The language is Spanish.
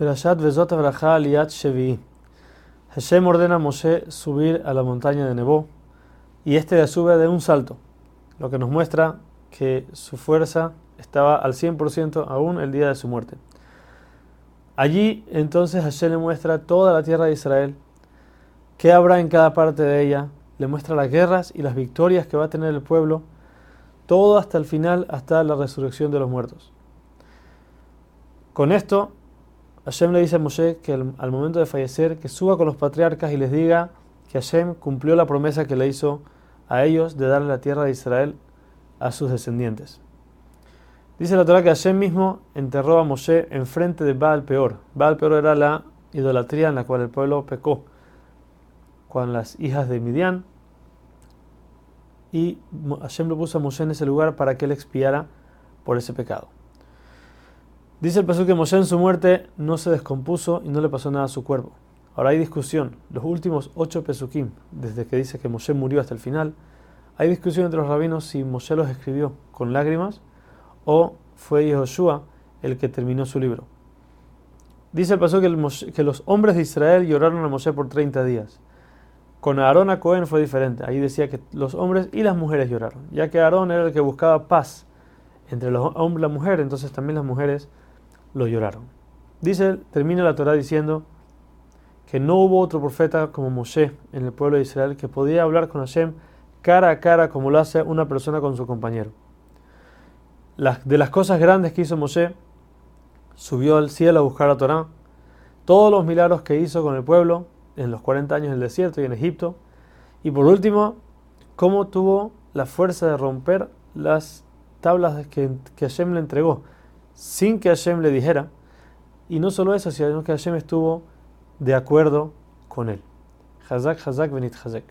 Perashat Vezot Abraha Liat Shevi. Hashem ordena a Moshe subir a la montaña de Nebo y este la sube de un salto, lo que nos muestra que su fuerza estaba al 100% aún el día de su muerte. Allí entonces Hashem le muestra toda la tierra de Israel, qué habrá en cada parte de ella, le muestra las guerras y las victorias que va a tener el pueblo, todo hasta el final, hasta la resurrección de los muertos. Con esto Hashem le dice a Moshe que al, momento de fallecer, que suba con los patriarcas y les diga que Hashem cumplió la promesa que le hizo a ellos de darle la tierra de Israel a sus descendientes. Dice la Torah que Hashem mismo enterró a Moshe enfrente de Baal Peor. Baal Peor era la idolatría en la cual el pueblo pecó con las hijas de Midian. Y Hashem lo puso a Moshe en ese lugar para que él expiara por ese pecado. Dice el paso que Moshe en su muerte no se descompuso y no le pasó nada a su cuerpo. Ahora hay discusión. Los últimos ocho pesukim, desde que dice que Moshe murió hasta el final, hay discusión entre los rabinos si Moshe los escribió con lágrimas o fue Yehoshua el que terminó su libro. Dice el paso que, que, los hombres de Israel lloraron a Moshe por 30 días. Con Aarón a Cohen fue diferente. Ahí decía que los hombres y las mujeres lloraron, ya que Aarón era el que buscaba paz entre los hombres y la mujer, entonces también las mujeres lo lloraron. Dice, termina la Torah diciendo que no hubo otro profeta como Moshe en el pueblo de Israel que podía hablar con Hashem cara a cara como lo hace una persona con su compañero. de las cosas grandes que hizo Moshe, subió al cielo a buscar la Torah, todos los milagros que hizo con el pueblo en los 40 años en el desierto y en Egipto, y por último, cómo tuvo la fuerza de romper las tablas que, que Hashem le entregó sin que Hashem le dijera. Y no solo eso, sino que Hashem estuvo de acuerdo con él. Hazak, Hazak, Benit Hazak.